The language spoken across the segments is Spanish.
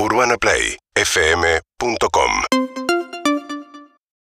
UrbanaPlayFM.com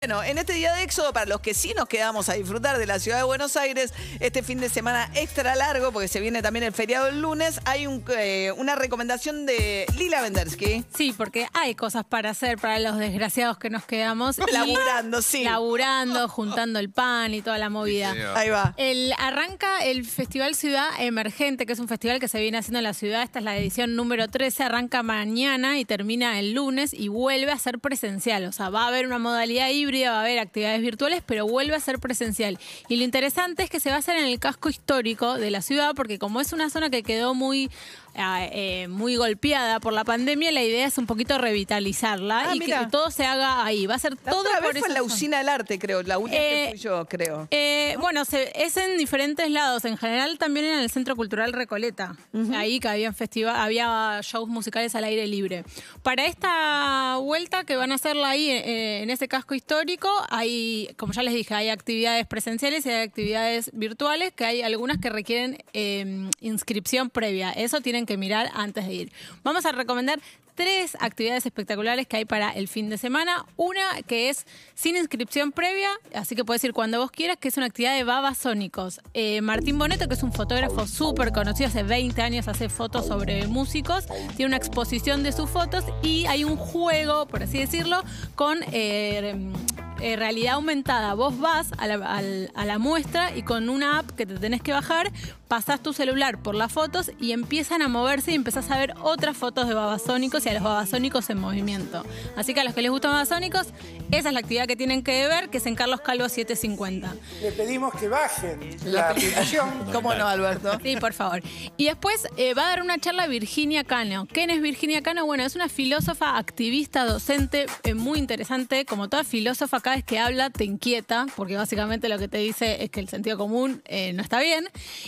Bueno, en este día de éxodo, para los que sí nos quedamos a disfrutar de la ciudad de Buenos Aires, este fin de semana extra largo, porque se viene también el feriado el lunes, hay un, eh, una recomendación de Lila Vendersky. Sí, porque hay cosas para hacer para los desgraciados que nos quedamos. Laburando, sí. Laburando, juntando el pan y toda la movida. Ahí va. El, arranca el Festival Ciudad Emergente, que es un festival que se viene haciendo en la ciudad. Esta es la edición número 13. Arranca mañana y termina el lunes y vuelve a ser presencial. O sea, va a haber una modalidad híbrida, va a haber actividades virtuales, pero vuelve a ser presencial. Y lo interesante es que se va a hacer en el casco histórico de la ciudad, porque como es una zona que quedó muy eh, muy golpeada por la pandemia, la idea es un poquito revitalizarla Ah, y que todo se haga ahí. Va a ser La todo otra por vez fue en la usina del arte, creo. La última que Eh, fui yo, creo. Eh, Bueno, se- es en diferentes lados. En general también en el Centro Cultural Recoleta. Ahí que había había shows musicales al aire libre. Para esta vuelta que van a hacerla ahí eh, en ese casco histórico, hay, como ya les dije, hay actividades presenciales y hay actividades virtuales, que hay algunas que requieren inscripción previa. Eso tienen que mirar antes de ir. Vamos a recomendar tres actividades espectaculares que hay para el fin de semana. Una que es sin inscripción previa, así que puedes ir cuando vos quieras, que es una actividad de babasónicos. Eh, Martín Boneto, que es un fotógrafo súper conocido, hace 20 años hace fotos sobre músicos, tiene una exposición de sus fotos y hay un juego, por así decirlo, con... eh, eh, realidad aumentada. Vos vas a la, al- a la muestra y con una app que te tenés que bajar, pasás tu celular por las fotos y empiezan a moverse y empezás a ver otras fotos de babasónicos y a los babasónicos en movimiento. Así que a los que les gustan babasónicos, esa es la actividad que tienen que ver, que es en Carlos Calvo 750. Le pedimos que bajen la aplicación. ¿Cómo no, Alberto? Sí, por favor. Y después eh, va a dar una charla Virginia Cano. ¿Quién es Virginia Cano? Bueno, es una filósofa, activista, docente, eh, muy interesante. Como toda filósofa, cada vez que habla te inquieta, porque básicamente lo que te dice es que el sentido común eh, no está bien.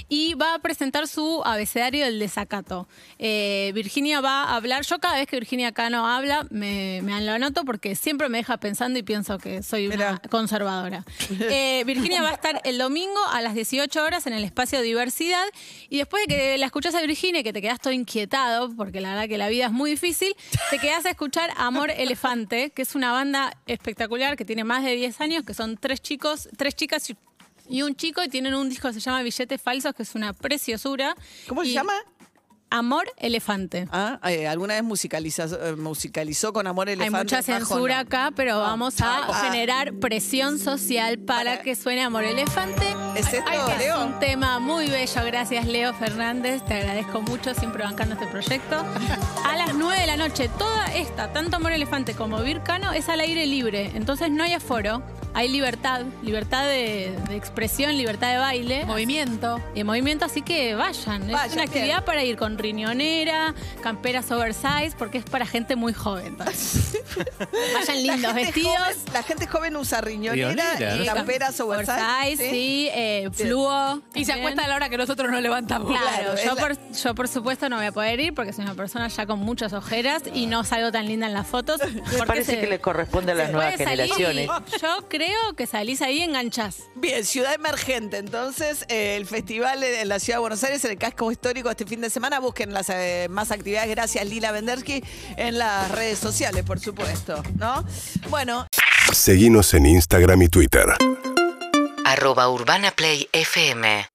Y va a presentar su abecedario del desacato. Eh, Virginia va a hablar. Yo cada vez que Virginia Cano habla, me, me lo anoto porque siempre me deja pensando y pienso que soy una Mirá. conservadora. Eh, Virginia va a estar el domingo a las 18 horas en el espacio Diversidad. Y después de que la escuchás a Virginia y que te quedas todo inquietado, porque la verdad que la vida es muy difícil, te quedás a escuchar Amor Elefante, que es una banda espectacular que tiene más de 10 años, que son tres chicos, tres chicas y- y un chico, y tienen un disco que se llama Billetes Falsos, que es una preciosura. ¿Cómo se Y- llama? Amor Elefante. Ah, eh, ¿Alguna vez musicaliza- eh, musicalizó con Amor Hay Elefante? mucha Majo, censura no? acá, pero vamos a Ah. generar presión social para, Para- que suene Amor Elefante. ¿Es esto, Ay, Leo? Es un tema muy bello. Gracias, Leo Fernández. Te agradezco mucho siempre bancando este proyecto. A las 9 de la noche, toda esta, tanto Amor Elefante como Vircano, es al aire libre. Entonces no hay aforo. Hay libertad, libertad de, de expresión, libertad de baile. Movimiento. Y movimiento, así que vayan. es una actividad bien. para ir con riñonera, camperas oversize, porque es para gente muy joven. Vayan lindos, vestidos. joven- la gente joven usa riñonera, Riñonera, y ¿no? camperas oversize. Oversize, sí, eh, fluo. Y se acuesta a la hora que nosotros nos levantamos. Claro, Claro, yo, la- por, yo por supuesto no voy a poder ir porque soy una persona ya con muchas ojeras y no salgo tan linda en las fotos. Me parece se- que le corresponde a las nuevas generaciones. Yo creo que salís ahí y enganchás. Bien, Ciudad Emergente. Entonces, eh, el festival en la Ciudad de Buenos Aires, en el casco histórico este fin de semana. Busquen las eh, más actividades. Gracias, Lila Vendersky, en las redes sociales, por supuesto. ¿No? Bueno, Seguinos en Instagram y Twitter. arroba Urbana Play FM